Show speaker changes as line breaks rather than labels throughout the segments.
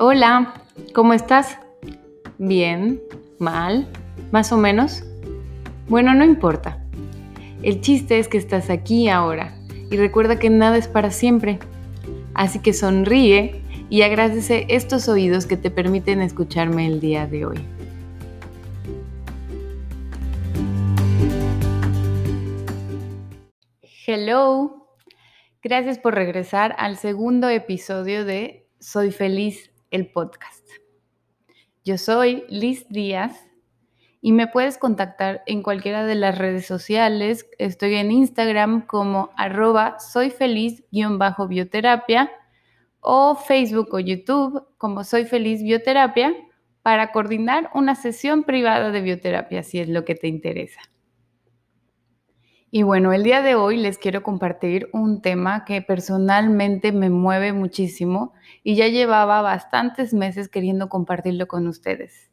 Hola, ¿cómo estás? ¿Bien? ¿Mal? ¿Más o menos? Bueno, no importa. El chiste es que estás aquí ahora y recuerda que nada es para siempre. Así que sonríe y agradece estos oídos que te permiten escucharme el día de hoy. Hello, gracias por regresar al segundo episodio de Soy feliz el podcast. Yo soy Liz Díaz y me puedes contactar en cualquiera de las redes sociales. Estoy en Instagram como arroba soy feliz-bioterapia o Facebook o YouTube como soy feliz bioterapia para coordinar una sesión privada de bioterapia si es lo que te interesa. Y bueno, el día de hoy les quiero compartir un tema que personalmente me mueve muchísimo y ya llevaba bastantes meses queriendo compartirlo con ustedes.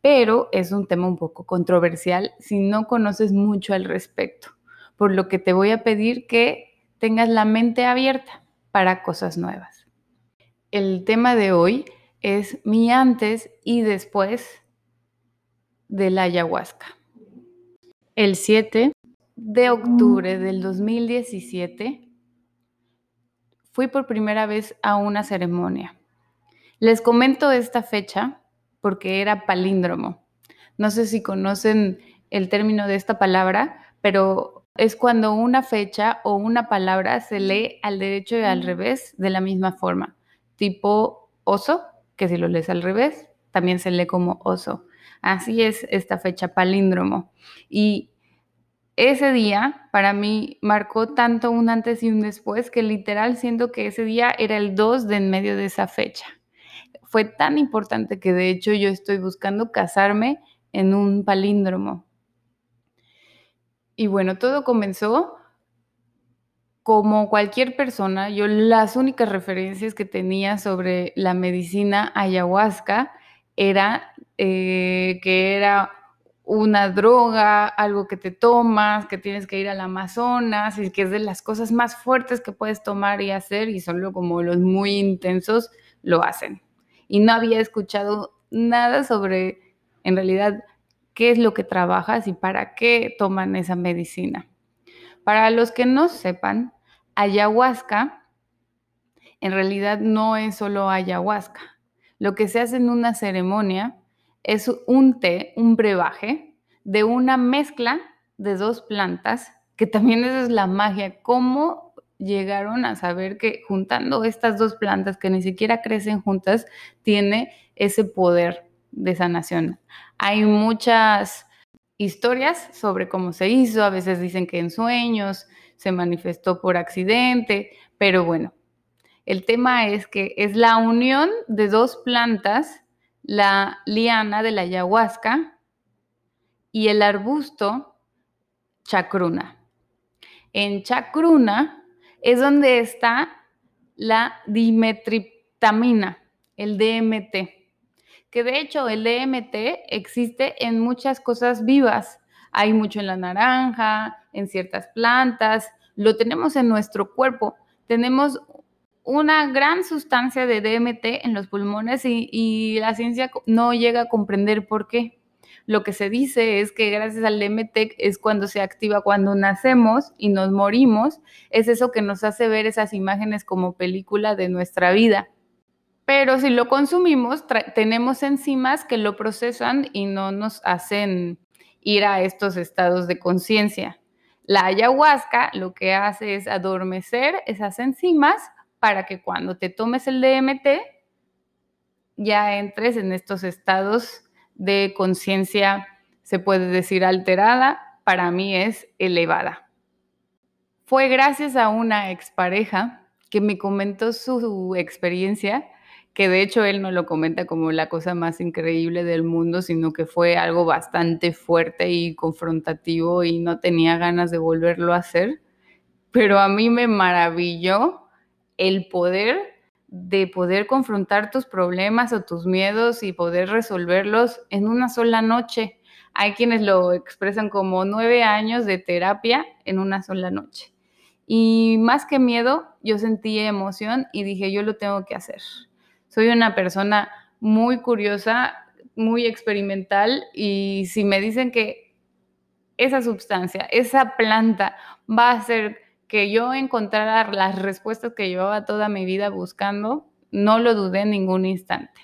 Pero es un tema un poco controversial si no conoces mucho al respecto, por lo que te voy a pedir que tengas la mente abierta para cosas nuevas. El tema de hoy es mi antes y después de la ayahuasca. El 7 de octubre del 2017 fui por primera vez a una ceremonia. Les comento esta fecha porque era palíndromo. No sé si conocen el término de esta palabra, pero es cuando una fecha o una palabra se lee al derecho y al revés de la misma forma. Tipo oso, que si lo lees al revés, también se lee como oso. Así es esta fecha palíndromo. Y ese día para mí marcó tanto un antes y un después que literal siento que ese día era el 2 de en medio de esa fecha. Fue tan importante que de hecho yo estoy buscando casarme en un palíndromo. Y bueno, todo comenzó como cualquier persona, yo las únicas referencias que tenía sobre la medicina ayahuasca era eh, que era una droga, algo que te tomas, que tienes que ir al Amazonas y que es de las cosas más fuertes que puedes tomar y hacer y solo como los muy intensos lo hacen. Y no había escuchado nada sobre en realidad qué es lo que trabajas y para qué toman esa medicina. Para los que no sepan, ayahuasca en realidad no es solo ayahuasca. Lo que se hace en una ceremonia es un té, un brebaje de una mezcla de dos plantas, que también esa es la magia, cómo llegaron a saber que juntando estas dos plantas que ni siquiera crecen juntas, tiene ese poder de sanación. Hay muchas historias sobre cómo se hizo, a veces dicen que en sueños se manifestó por accidente, pero bueno, el tema es que es la unión de dos plantas la liana de la ayahuasca y el arbusto chacruna. En chacruna es donde está la dimetriptamina, el DMT, que de hecho el DMT existe en muchas cosas vivas. Hay mucho en la naranja, en ciertas plantas, lo tenemos en nuestro cuerpo. Tenemos una gran sustancia de DMT en los pulmones y, la ciencia no llega a comprender por qué. Lo que se dice es que gracias al DMT es cuando se activa cuando nacemos y nos morimos, es eso que nos hace ver esas imágenes como película de nuestra vida. Pero si lo consumimos, tenemos enzimas que lo procesan y no nos hacen ir a estos estados de conciencia. La ayahuasca lo que hace es adormecer esas enzimas para que cuando te tomes el DMT ya entres en estos estados de conciencia, se puede decir alterada, para mí es elevada. Fue gracias a una expareja que me comentó su experiencia, que de hecho él no lo comenta como la cosa más increíble del mundo, sino que fue algo bastante fuerte y confrontativo y no tenía ganas de volverlo a hacer, pero a mí me maravilló el poder de poder confrontar tus problemas o tus miedos y poder resolverlos en una sola noche. Hay quienes lo expresan como nueve años de terapia en una sola noche. Y más que miedo, yo sentí emoción y dije, yo lo tengo que hacer. Soy una persona muy curiosa, muy experimental y si me dicen que esa sustancia, esa planta va a hacer que yo encontrara las respuestas que llevaba toda mi vida buscando, no lo dudé en ningún instante.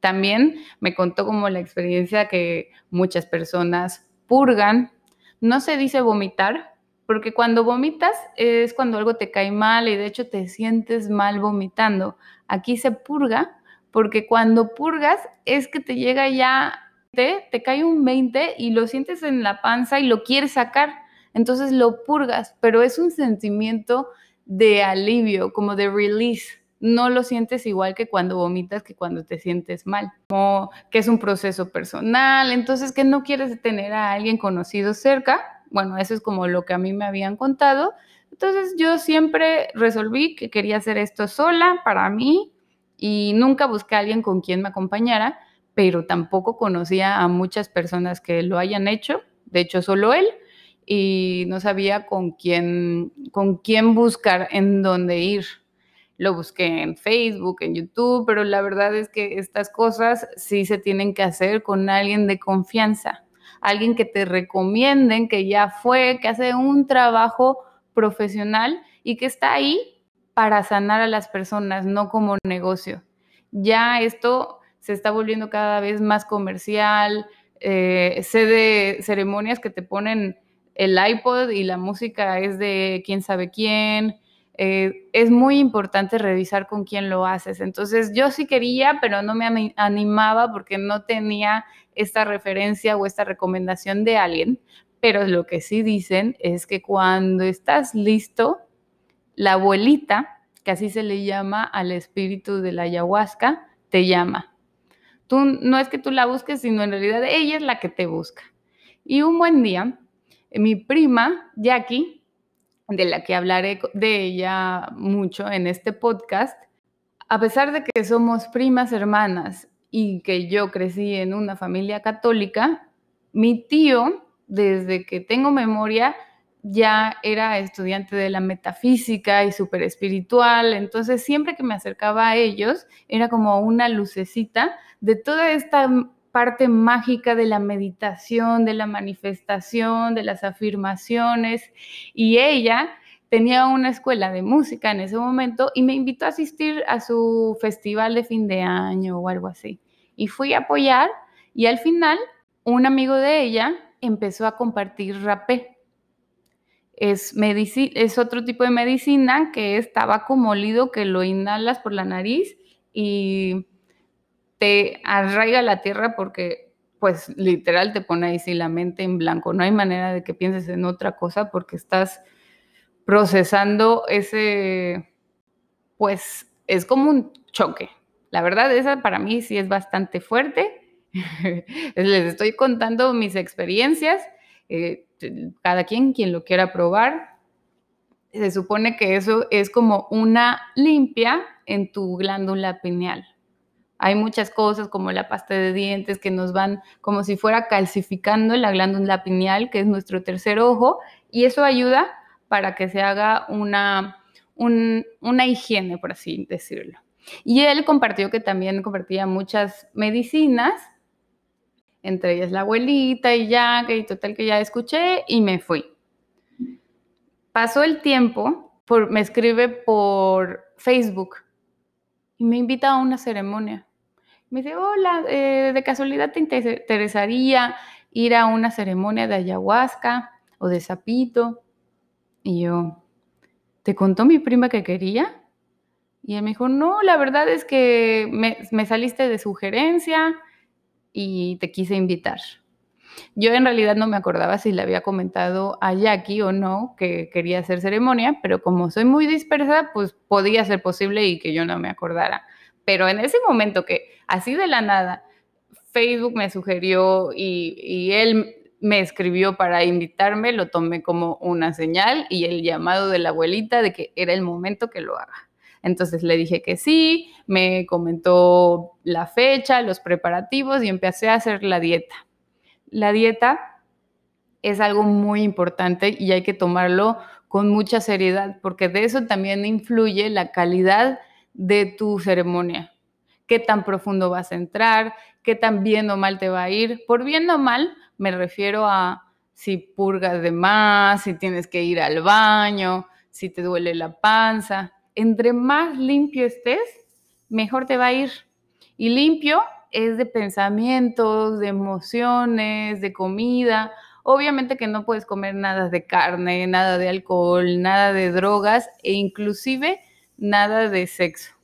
También me contó como la experiencia que muchas personas purgan. No se dice vomitar, porque cuando vomitas es cuando algo te cae mal y de hecho te sientes mal vomitando. Aquí se purga porque cuando purgas es que te llega ya, te, te cae un 20 y lo sientes en la panza y lo quieres sacar. Entonces lo purgas, pero es un sentimiento de alivio, como de release. No lo sientes igual que cuando vomitas, que cuando te sientes mal, como que es un proceso personal, entonces que no quieres tener a alguien conocido cerca, bueno, eso es como lo que a mí me habían contado, entonces yo siempre resolví que quería hacer esto sola para mí y nunca busqué a alguien con quien me acompañara, pero tampoco conocía a muchas personas que lo hayan hecho, de hecho solo él, y no sabía con quién, con quién buscar, en dónde ir lo busqué en Facebook, en YouTube, pero la verdad es que estas cosas sí se tienen que hacer con alguien de confianza, alguien que te recomienden, que ya fue, que hace un trabajo profesional y que está ahí para sanar a las personas, no como negocio. Ya esto se está volviendo cada vez más comercial, eh, sé de ceremonias que te ponen el iPod y la música es de quién sabe quién, eh, es muy importante revisar con quién lo haces. Entonces yo sí quería, pero no me animaba porque no tenía esta referencia o esta recomendación de alguien. Pero lo que sí dicen es que cuando estás listo, la abuelita, que así se le llama al espíritu de la ayahuasca, te llama. Tú, no es que tú la busques, sino en realidad ella es la que te busca. Y un buen día, mi prima, Jackie, de la que hablaré de ella mucho en este podcast, a pesar de que somos primas hermanas y que yo crecí en una familia católica, mi tío, desde que tengo memoria, ya era estudiante de la metafísica y súper espiritual, entonces siempre que me acercaba a ellos era como una lucecita de toda esta parte mágica de la meditación, de la manifestación, de las afirmaciones. Y ella tenía una escuela de música en ese momento y me invitó a asistir a su festival de fin de año o algo así. Y fui a apoyar y al final un amigo de ella empezó a compartir rapé. Es, es otro tipo de medicina que es tabaco molido que lo inhalas por la nariz y te arraiga la tierra porque pues literal te pone ahí la mente en blanco. No hay manera de que pienses en otra cosa porque estás procesando ese, pues es como un choque. La verdad, esa para mí sí es bastante fuerte. Les estoy contando mis experiencias. Eh, cada quien, quien lo quiera probar, se supone que eso es como una limpia en tu glándula pineal. Hay muchas cosas como la pasta de dientes que nos van como si fuera calcificando la glándula pineal, que es nuestro tercer ojo, y eso ayuda para que se haga una, una higiene, por así decirlo. Y él compartió que también compartía muchas medicinas, entre ellas la abuelita y ya, que total que ya escuché y me fui. Pasó el tiempo, por, me escribe por Facebook y me invita a una ceremonia. Me dice, hola, eh, de casualidad te interesaría ir a una ceremonia de ayahuasca o de sapito. Y yo, ¿te contó mi prima que quería? Y él me dijo, no, la verdad es que me, me saliste de sugerencia y te quise invitar. Yo en realidad no me acordaba si le había comentado a Jackie o no que quería hacer ceremonia, pero como soy muy dispersa, pues podía ser posible y que yo no me acordara. Pero en ese momento que así de la nada Facebook me sugirió y, él me escribió para invitarme, lo tomé como una señal y el llamado de la abuelita de que era el momento que lo haga. Entonces le dije que sí, me comentó la fecha, los preparativos y empecé a hacer la dieta. La dieta es algo muy importante y hay que tomarlo con mucha seriedad porque de eso también influye la calidad de tu ceremonia. Qué tan profundo vas a entrar, qué tan bien o mal te va a ir. Por bien o mal me refiero a si purgas de más, si tienes que ir al baño, si te duele la panza. Entre más limpio estés, mejor te va a ir. Y limpio es de pensamientos, de emociones, de comida. Obviamente que no puedes comer nada de carne, nada de alcohol, nada de drogas e inclusive nada de sexo.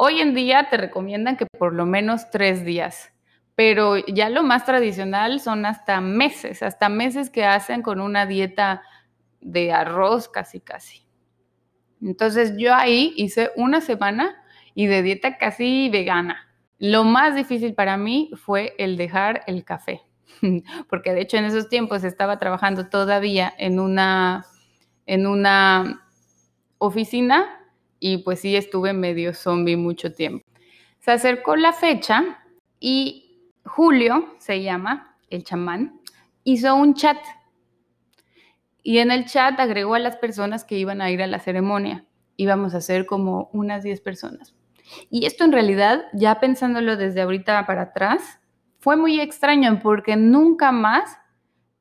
Hoy en día te recomiendan que por lo menos tres días, pero ya lo más tradicional son hasta meses, hasta meses que hacen con una dieta de arroz casi casi. Entonces yo ahí hice una semana y de dieta casi vegana. Lo más difícil para mí fue el dejar el café, porque de hecho en esos tiempos estaba trabajando todavía en una, en una oficina y pues sí estuve medio zombie mucho tiempo. Se acercó la fecha y Julio, se llama, el chamán, hizo un chat y en el chat agregó a las personas que iban a ir a la ceremonia. Íbamos a ser como unas 10 personas. Y esto en realidad, ya pensándolo desde ahorita para atrás, fue muy extraño porque nunca más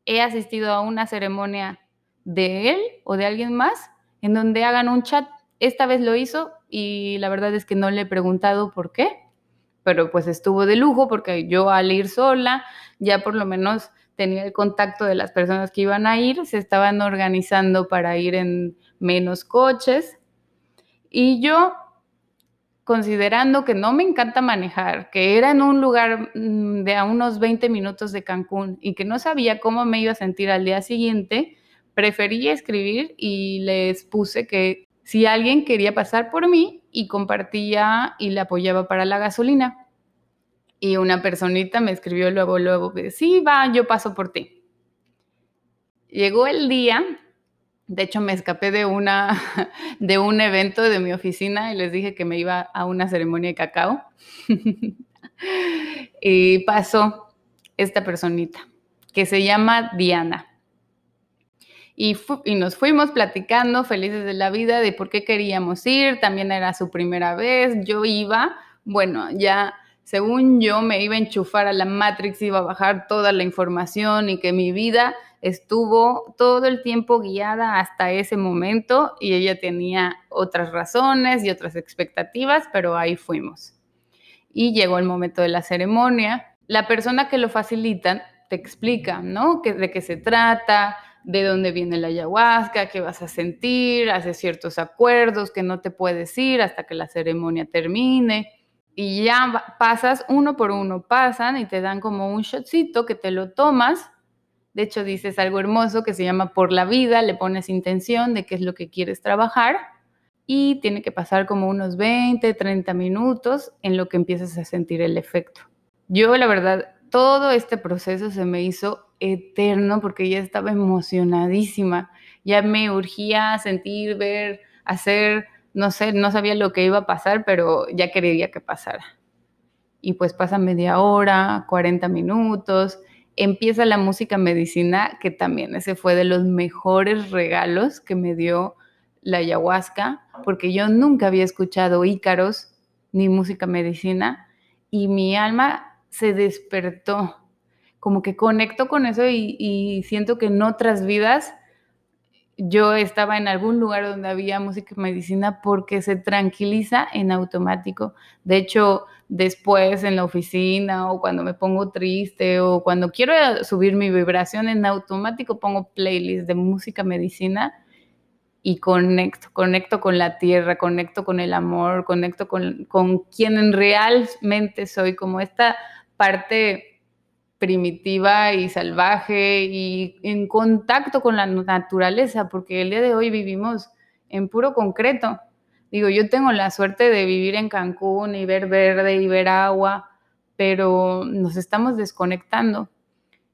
he asistido a una ceremonia de él o de alguien más en donde hagan un chat. Esta vez lo hizo y la verdad es que no le he preguntado por qué, pero pues estuvo de lujo porque yo al ir sola ya por lo menos tenía el contacto de las personas que iban a ir, se estaban organizando para ir en menos coches y yo considerando que no me encanta manejar, que era en un lugar mm, de a unos 20 minutos de Cancún y que no sabía cómo me iba a sentir al día siguiente, preferí escribir y les puse que si alguien quería pasar por mí y compartía y le apoyaba para la gasolina. Y una personita me escribió luego, luego, sí, va, yo paso por ti. Llegó el día de hecho, me escapé de, una, de un evento de mi oficina y les dije que me iba a una ceremonia de cacao. y pasó esta personita, que se llama Diana. Y, y, nos fuimos platicando felices de la vida de por qué queríamos ir. También era su primera vez. Yo iba, bueno, ya según yo me iba a enchufar a la Matrix, iba a bajar toda la información y que mi vida estuvo todo el tiempo guiada hasta ese momento y ella tenía otras razones y otras expectativas, pero ahí fuimos. Y llegó el momento de la ceremonia. La persona que lo facilita te explica, ¿no? de qué se trata, de dónde viene la ayahuasca, qué vas a sentir, hace ciertos acuerdos que no te puedes ir hasta que la ceremonia termine. Y ya pasas uno por uno, pasan y te dan como un shotcito que te lo tomas de hecho, dices algo hermoso que se llama por la vida, le pones intención de qué es lo que quieres trabajar y tiene que pasar como unos 20, 30 minutos en lo que empiezas a sentir el efecto. Yo, la verdad, todo este proceso se me hizo eterno porque ya estaba emocionadísima, ya me urgía sentir, ver, hacer, no sé, no sabía lo que iba a pasar, pero ya quería que pasara. Y pues pasa media hora, 40 minutos, empieza la música medicina, que también ese fue de los mejores regalos que me dio la ayahuasca, porque yo nunca había escuchado ícaros ni música medicina y mi alma se despertó, como que conecto con eso y, y siento que en otras vidas yo estaba en algún lugar donde había música y medicina porque se tranquiliza en automático. De hecho, después en la oficina o cuando me pongo triste o cuando quiero subir mi vibración en automático pongo playlist de música medicina y conecto, conecto con la tierra, conecto con el amor, conecto con, con quien realmente soy, como esta parte primitiva y salvaje y en contacto con la naturaleza, porque el día de hoy vivimos en puro concreto. Digo, yo tengo la suerte de vivir en Cancún y ver verde y ver agua, pero nos estamos desconectando.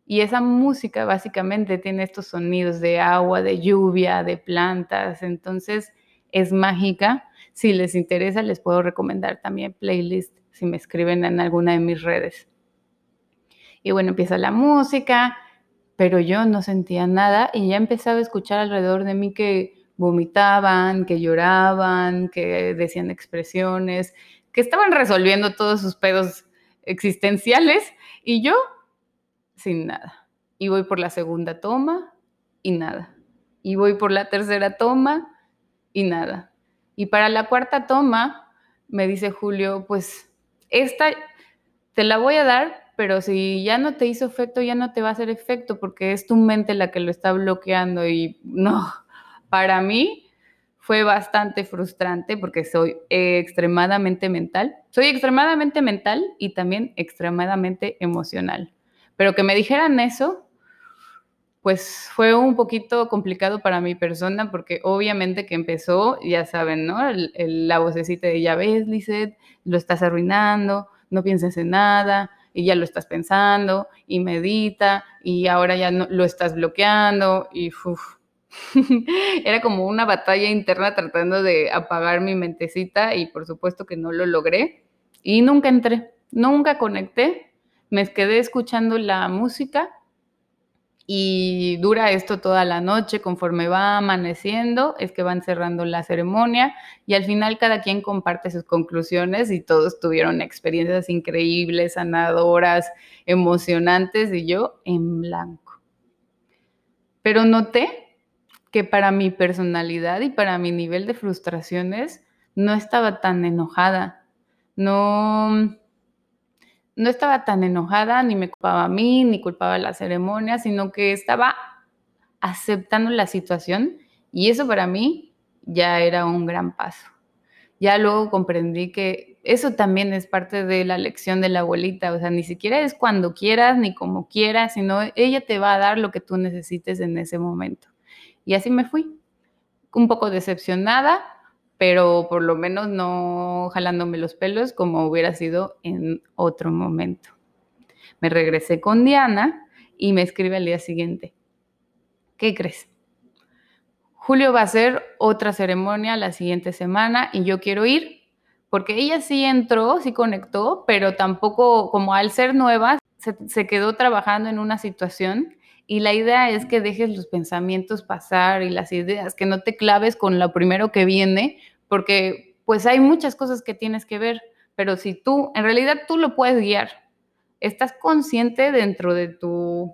Y esa música básicamente tiene estos sonidos de agua, de lluvia, de plantas, entonces es mágica. Si les interesa, les puedo recomendar también playlist si me escriben en alguna de mis redes. Y bueno, empieza la música, pero yo no sentía nada y ya empezaba a escuchar alrededor de mí que vomitaban, que lloraban, que decían expresiones, que estaban resolviendo todos sus pedos existenciales y yo sin nada. Y voy por la segunda toma y nada. Y voy por la tercera toma y nada. Y para la cuarta toma, me dice Julio, pues esta te la voy a dar, pero si ya no te hizo efecto, ya no te va a hacer efecto porque es tu mente la que lo está bloqueando y no, para mí fue bastante frustrante porque soy extremadamente mental. Soy extremadamente mental y también extremadamente emocional. Pero que me dijeran eso, pues fue un poquito complicado para mi persona porque obviamente que empezó, ya saben, ¿no? la vocecita de ya ves, Lizeth, lo estás arruinando, no pienses en nada y ya lo estás pensando y medita y ahora ya no, lo estás bloqueando y era como una batalla interna tratando de apagar mi mentecita y por supuesto que no lo logré y nunca entré, nunca conecté, me quedé escuchando la música y dura esto toda la noche, conforme va amaneciendo, es que van cerrando la ceremonia y al final cada quien comparte sus conclusiones y todos tuvieron experiencias increíbles, sanadoras, emocionantes y yo en blanco. Pero noté que para mi personalidad y para mi nivel de frustraciones no estaba tan enojada, no no estaba tan enojada, ni me culpaba a mí, ni culpaba a la ceremonia, sino que estaba aceptando la situación y eso para mí ya era un gran paso. Ya luego comprendí que eso también es parte de la lección de la abuelita, o sea, ni siquiera es cuando quieras ni como quieras, sino ella te va a dar lo que tú necesites en ese momento. Y así me fui, un poco decepcionada, pero por lo menos no jalándome los pelos como hubiera sido en otro momento. Me regresé con Diana y me escribe al día siguiente. ¿Qué crees? Julio va a hacer otra ceremonia la siguiente semana y yo quiero ir porque ella sí entró, sí conectó, pero tampoco, como al ser nueva, se, se quedó trabajando en una situación y la idea es que dejes los pensamientos pasar y las ideas, que no te claves con lo primero que viene, porque pues hay muchas cosas que tienes que ver, pero si tú, en realidad tú lo puedes guiar, estás consciente dentro de tu,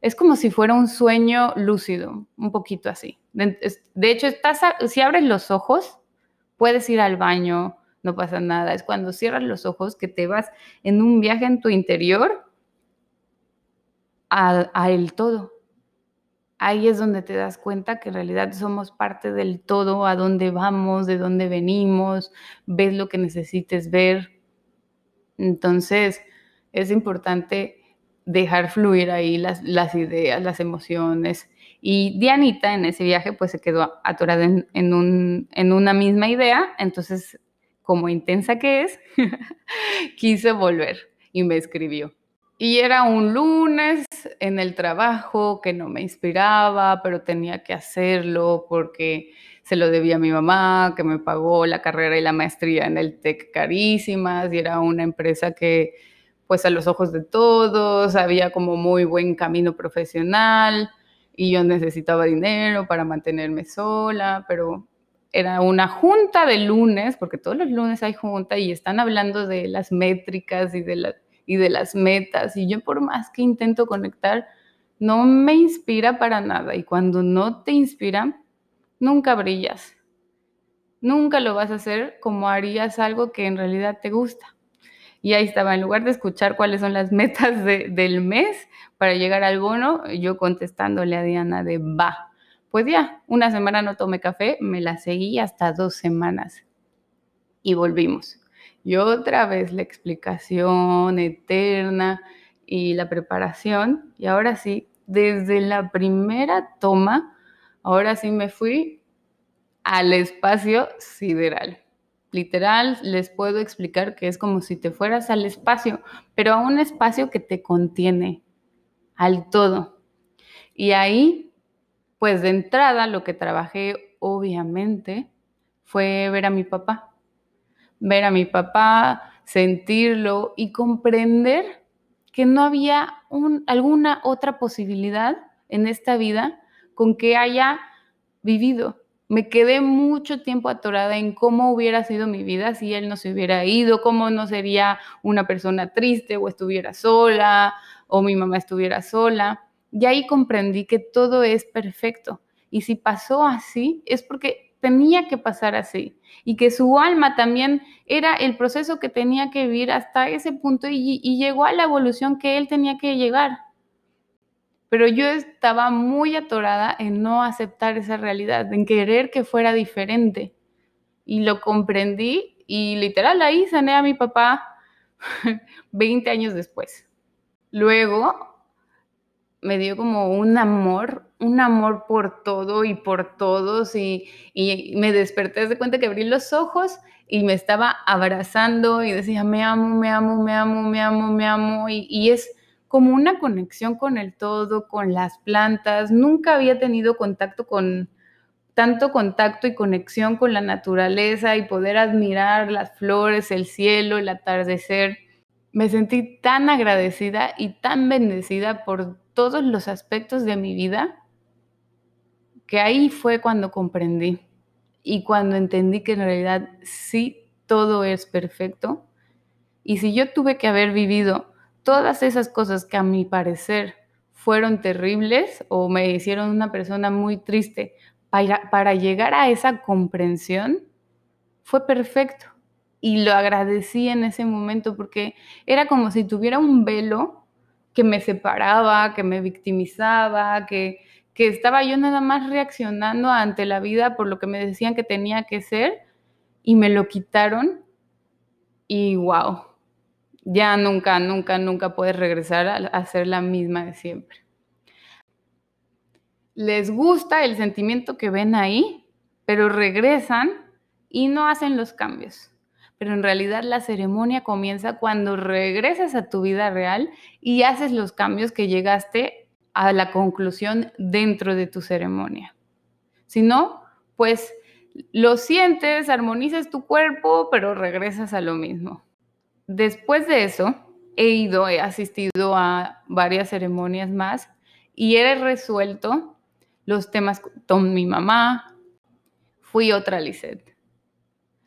es como si fuera un sueño lúcido, un poquito así. De, hecho, estás si abres los ojos, puedes ir al baño, no pasa nada. Es cuando cierras los ojos que te vas en un viaje en tu interior a, a todo ahí es donde te das cuenta que en realidad somos parte del todo, a dónde vamos, de dónde venimos, ves lo que necesites ver. Entonces, es importante dejar fluir ahí las, ideas, las emociones. Y Dianita en ese viaje pues se quedó atorada en, en una misma idea, entonces como intensa que es, quise volver y me escribió. Y era un lunes en el trabajo que no me inspiraba, pero tenía que hacerlo porque se lo debía a mi mamá, que me pagó la carrera y la maestría en el TEC carísimas, y era una empresa que, pues a los ojos de todos, había como muy buen camino profesional, y yo necesitaba dinero para mantenerme sola, pero era una junta de lunes, porque todos los lunes hay junta y están hablando de las métricas y de la y de las metas. Y yo por más que intento conectar, no me inspira para nada. Y cuando no te inspira, nunca brillas. Nunca lo vas a hacer como harías algo que en realidad te gusta. Y ahí estaba, en lugar de escuchar cuáles son las metas del mes para llegar al bono, yo contestándole a Diana de va. Pues ya, una semana no tomé café, me la seguí hasta dos semanas. Y volvimos. Y otra vez la explicación eterna y la preparación. Y ahora sí, desde la primera toma, ahora sí me fui al espacio sideral. Literal, les puedo explicar que es como si te fueras al espacio, pero a un espacio que te contiene, al todo. Y ahí, pues de entrada, lo que trabajé, obviamente, fue ver a mi papá ver a mi papá, sentirlo y comprender que no había alguna otra posibilidad en esta vida con que haya vivido, Me quedé mucho tiempo atorada en cómo hubiera sido mi vida si él no se hubiera ido, cómo no sería una persona triste o estuviera sola o mi mamá estuviera sola. Y ahí comprendí que todo es perfecto. Y si pasó así, es porque tenía que pasar así. Y que su alma también era el proceso que tenía que vivir hasta ese punto y, llegó a la evolución que él tenía que llegar pero yo estaba muy atorada en no aceptar esa realidad, en querer que fuera diferente. Y lo comprendí y literal ahí sané a mi papá 20 años después. Luego me dio como un amor, un amor por todo y por todos y, y me desperté de cuenta que abrí los ojos y me estaba abrazando y decía, me amo, me amo, me amo, me amo, me amo. Y, y es como una conexión con el todo, con las plantas. Nunca había tenido contacto con tanto contacto y conexión con la naturaleza y poder admirar las flores, el cielo, el atardecer. Me sentí tan agradecida y tan bendecida por todos los aspectos de mi vida que ahí fue cuando comprendí y cuando entendí que en realidad sí todo es perfecto. Y si yo tuve que haber vivido todas esas cosas que a mi parecer fueron terribles o me hicieron una persona muy triste, para, llegar a esa comprensión, fue perfecto. Y lo agradecí en ese momento porque era como si tuviera un velo que me separaba, que me victimizaba, que, que estaba yo nada más reaccionando ante la vida por lo que me decían que tenía que ser y me lo quitaron y wow, ya nunca, nunca, nunca puedes regresar a, ser la misma de siempre. Les gusta el sentimiento que ven ahí, pero regresan y no hacen los cambios. Pero en realidad la ceremonia comienza cuando regresas a tu vida real y haces los cambios que llegaste a la conclusión dentro de tu ceremonia. Si no, pues lo sientes, armonizas tu cuerpo, pero regresas a lo mismo. Después de eso, he ido, he asistido a varias ceremonias más y he resuelto los temas con mi mamá. Fui otra Lisette.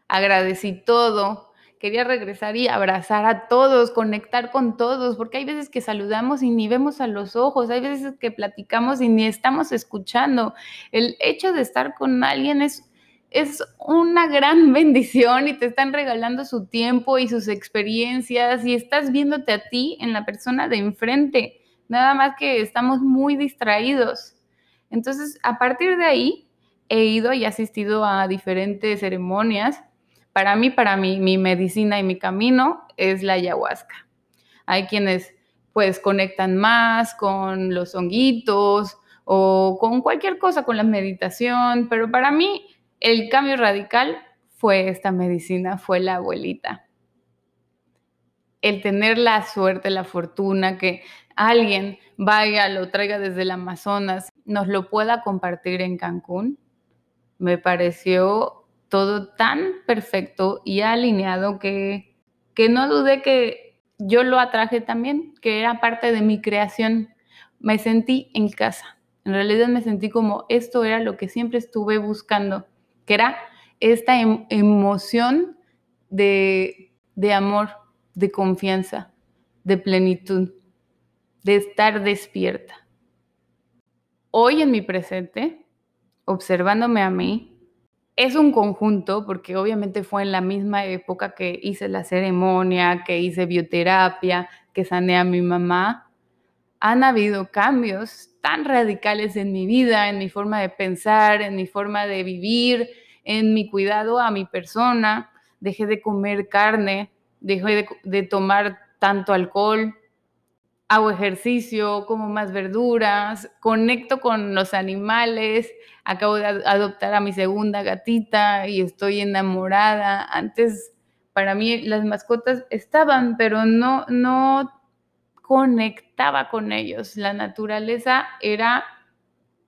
Agradecí todo. Quería regresar y abrazar a todos, conectar con todos, porque hay veces que saludamos y ni vemos a los ojos, hay veces que platicamos y ni estamos escuchando. El hecho de estar con alguien es es una gran bendición y te están regalando su tiempo y sus experiencias y estás viéndote a ti en la persona de enfrente, nada más que estamos muy distraídos. Entonces, a partir de ahí, he ido y asistido a diferentes ceremonias. Para mí, para mí, mi medicina y mi camino es la ayahuasca. Hay quienes pues conectan más con los honguitos o con cualquier cosa, con la meditación, pero para mí el cambio radical fue esta medicina, fue la abuelita. El tener la suerte, la fortuna, que alguien vaya, lo traiga desde el Amazonas, nos lo pueda compartir en Cancún, me pareció todo tan perfecto y alineado que, que no dudé que yo lo atraje también, que era parte de mi creación. Me sentí en casa. En realidad me sentí como esto era lo que siempre estuve buscando que era esta em, emoción de, de amor, de confianza, de plenitud, de estar despierta. Hoy en mi presente, observándome a mí, es un conjunto, porque obviamente fue en la misma época que hice la ceremonia, que hice bioterapia, que sané a mi mamá. Han habido cambios tan radicales en mi vida, en mi forma de pensar, en mi forma de vivir, en mi cuidado a mi persona. Dejé de comer carne, dejé de, tomar tanto alcohol, hago ejercicio, como más verduras, conecto con los animales, acabo de adoptar a mi segunda gatita y estoy enamorada. Antes para mí las mascotas estaban, pero no, no conectaba con ellos. La naturaleza era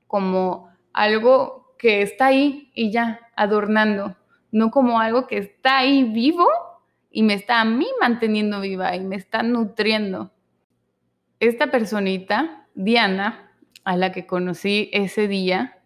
como algo que está ahí y ya, adornando, no como algo que está ahí vivo y me está a mí manteniendo viva y me está nutriendo. Esta personita, Diana, a la que conocí ese día,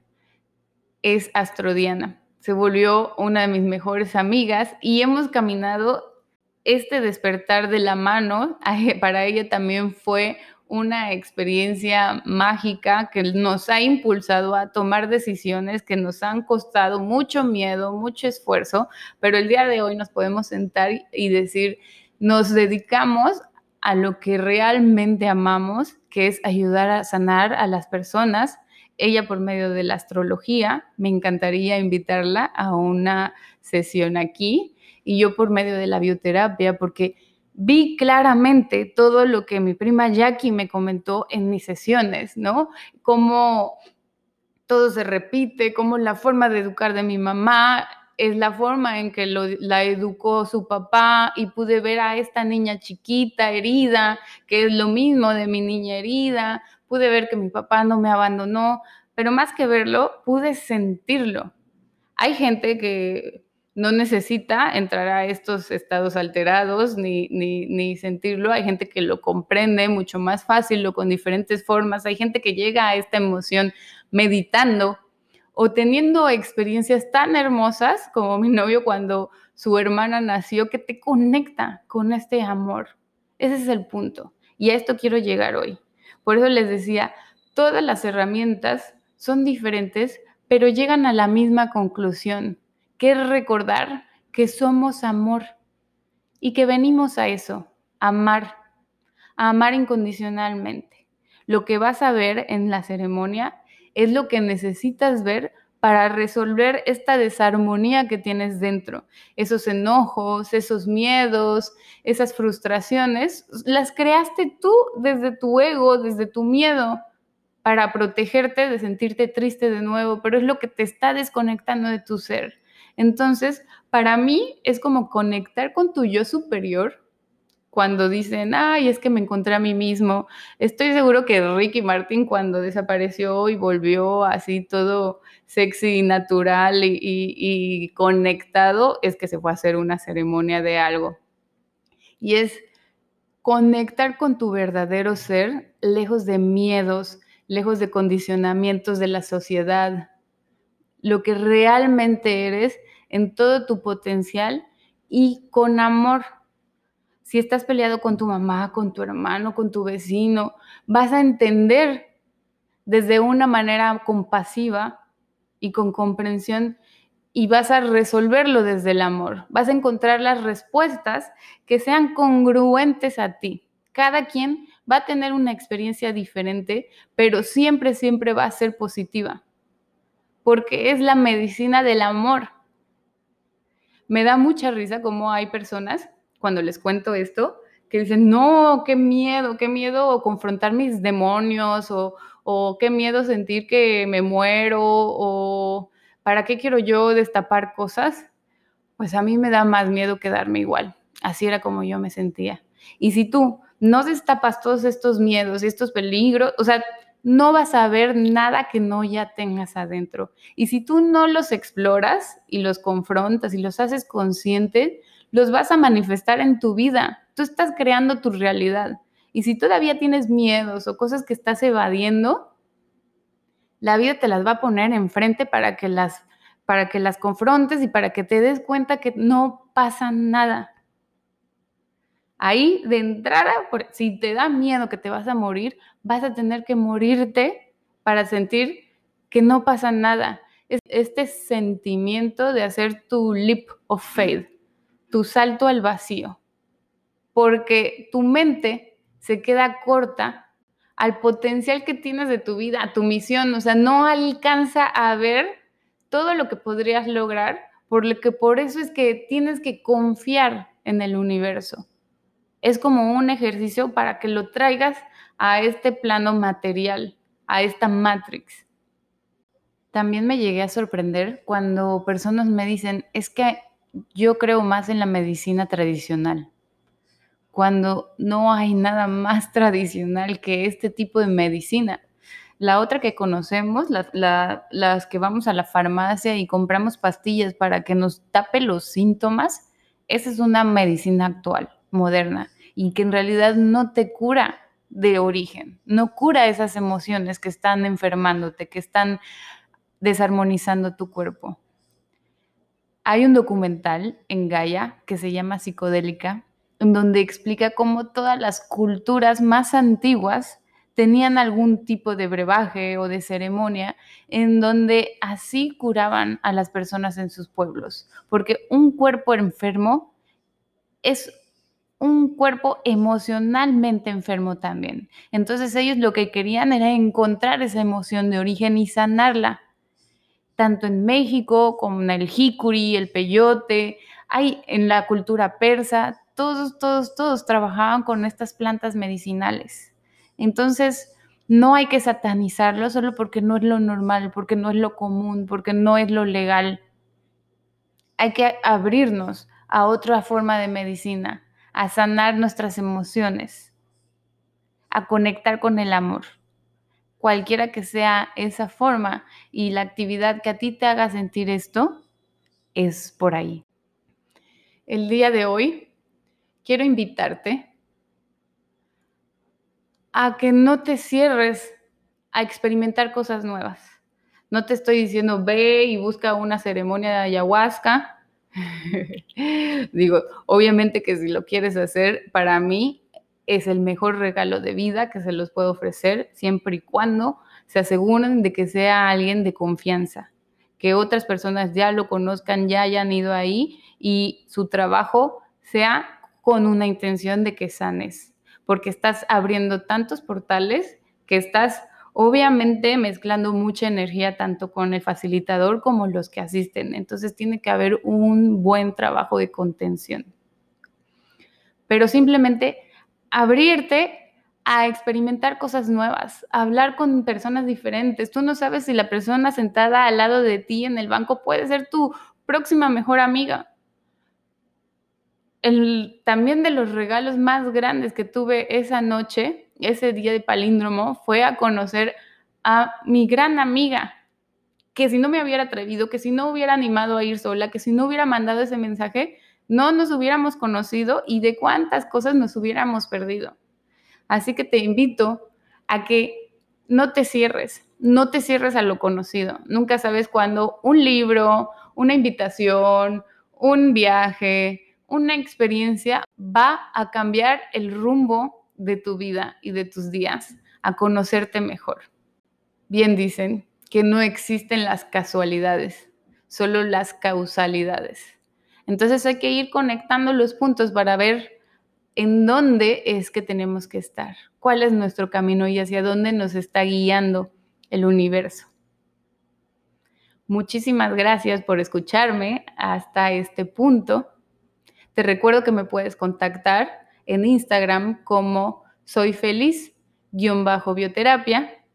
es Astrodiana. Se volvió una de mis mejores amigas y hemos caminado este despertar de la mano. Para ella también fue una experiencia mágica que nos ha impulsado a tomar decisiones que nos han costado mucho miedo, mucho esfuerzo, pero el día de hoy nos podemos sentar y decir, nos dedicamos a lo que realmente amamos, que es ayudar a sanar a las personas. Ella por medio de la astrología, me encantaría invitarla a una sesión aquí y yo por medio de la bioterapia, porque vi claramente todo lo que mi prima Jackie me comentó en mis sesiones, ¿no? Cómo todo se repite, cómo la forma de educar de mi mamá es la forma en que la educó su papá y pude ver a esta niña chiquita, herida, que es lo mismo de mi niña herida, pude ver que mi papá no me abandonó, pero más que verlo, pude sentirlo. Hay gente que no necesita entrar a estos estados alterados ni, ni, sentirlo. Hay gente que lo comprende mucho más fácil o con diferentes formas. Hay gente que llega a esta emoción meditando o teniendo experiencias tan hermosas como mi novio cuando su hermana nació, que te conecta con este amor. Ese es el punto. Y a esto quiero llegar hoy. Por eso les decía, todas las herramientas son diferentes, pero llegan a la misma conclusión que es recordar que somos amor y que venimos a eso, amar, a amar incondicionalmente. Lo que vas a ver en la ceremonia es lo que necesitas ver para resolver esta desarmonía que tienes dentro. Esos enojos, esos miedos, esas frustraciones, las creaste tú desde tu ego, desde tu miedo, para protegerte de sentirte triste de nuevo, pero es lo que te está desconectando de tu ser. Entonces, para mí es como conectar con tu yo superior cuando dicen, ay, es que me encontré a mí mismo. Estoy seguro que Ricky Martin cuando desapareció y volvió así todo sexy, natural y, y conectado, es que se fue a hacer una ceremonia de algo. Y es conectar con tu verdadero ser, lejos de miedos, lejos de condicionamientos de la sociedad, lo que realmente eres en todo tu potencial y con amor. Si estás peleado con tu mamá, con tu hermano, con tu vecino, vas a entender desde una manera compasiva y con comprensión y vas a resolverlo desde el amor. Vas a encontrar las respuestas que sean congruentes a ti. Cada quien va a tener una experiencia diferente, pero siempre, siempre va a ser positiva, porque es la medicina del amor me da mucha risa cómo hay personas, cuando les cuento esto, que dicen, no, qué miedo, qué miedo confrontar mis demonios o, o qué miedo sentir que me muero o para qué quiero yo destapar cosas. Pues a mí me da más miedo quedarme igual. Así era como yo me sentía. Y si tú no destapas todos estos miedos y estos peligros, o sea, no vas a ver nada que no ya tengas adentro. Y si tú no los exploras y los confrontas y los haces conscientes, los vas a manifestar en tu vida. Tú estás creando tu realidad. Y si todavía tienes miedos o cosas que estás evadiendo, la vida te las va a poner enfrente para que las para que las confrontes y para que te des cuenta que no pasa nada. Ahí de entrada, si te da miedo que te vas a morir, vas a tener que morirte para sentir que no pasa nada. Es este sentimiento de hacer tu leap of faith, tu salto al vacío, porque tu mente se queda corta al potencial que tienes de tu vida, a tu misión, o sea, no alcanza a ver todo lo que podrías lograr, por lo que por eso es que tienes que confiar en el universo es como un ejercicio para que lo traigas a este plano material, a esta matrix. También me llegué a sorprender cuando personas me dicen, es que yo creo más en la medicina tradicional, cuando no hay nada más tradicional que este tipo de medicina. La otra que conocemos, las que vamos a la farmacia y compramos pastillas para que nos tape los síntomas, esa es una medicina actual moderna y que en realidad no te cura de origen, no cura esas emociones que están enfermándote, que están desarmonizando tu cuerpo. Hay un documental en Gaia que se llama Psicodélica, en donde explica cómo todas las culturas más antiguas tenían algún tipo de brebaje o de ceremonia en donde así curaban a las personas en sus pueblos, porque un cuerpo enfermo es un cuerpo emocionalmente enfermo también. Entonces ellos lo que querían era encontrar esa emoción de origen y sanarla. Tanto en México como en el jicuri, el peyote, hay en la cultura persa, todos, todos, todos trabajaban con estas plantas medicinales. Entonces, no hay que satanizarlo solo porque no es lo normal, porque no es lo común, porque no es lo legal. Hay que abrirnos a otra forma de medicina, a sanar nuestras emociones, a conectar con el amor. Cualquiera que sea esa forma y la actividad que a ti te haga sentir esto, es por ahí. El día de hoy quiero invitarte a que no te cierres a experimentar cosas nuevas. No te estoy diciendo ve y busca una ceremonia de ayahuasca Digo, obviamente que si lo quieres hacer, para mí es el mejor regalo de vida que se los puedo ofrecer, siempre y cuando se aseguren de que sea alguien de confianza, que otras personas ya lo conozcan, ya hayan ido ahí y su trabajo sea con una intención de que sanes, porque estás abriendo tantos portales que estás Obviamente mezclando mucha energía tanto con el facilitador como los que asisten. Entonces tiene que haber un buen trabajo de contención. Pero simplemente abrirte a experimentar cosas nuevas, a hablar con personas diferentes. Tú no sabes si la persona sentada al lado de ti en el banco puede ser tu próxima mejor amiga. El, también de los regalos más grandes que tuve esa noche ese día de palíndromo fue a conocer a mi gran amiga, que si no me hubiera atrevido, que si no hubiera animado a ir sola, que si no hubiera mandado ese mensaje, no nos hubiéramos conocido y de cuántas cosas nos hubiéramos perdido. Así que te invito a que no te cierres, no te cierres a lo conocido. Nunca sabes cuándo un libro, una invitación, un viaje, una experiencia va a cambiar el rumbo de tu vida y de tus días, a conocerte mejor. Bien dicen que no existen las casualidades, solo las causalidades. Entonces hay que ir conectando los puntos para ver en dónde es que tenemos que estar, cuál es nuestro camino y hacia dónde nos está guiando el universo. Muchísimas gracias por escucharme hasta este punto. Te recuerdo que me puedes contactar en Instagram como soy feliz bioterapia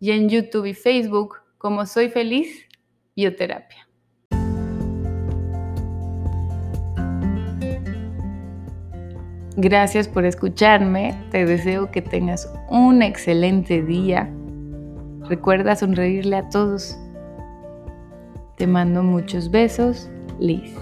y en YouTube y Facebook como soy feliz bioterapia. Gracias por escucharme. Te deseo que tengas un excelente día. Recuerda sonreírle a todos. Te mando muchos besos, Liz.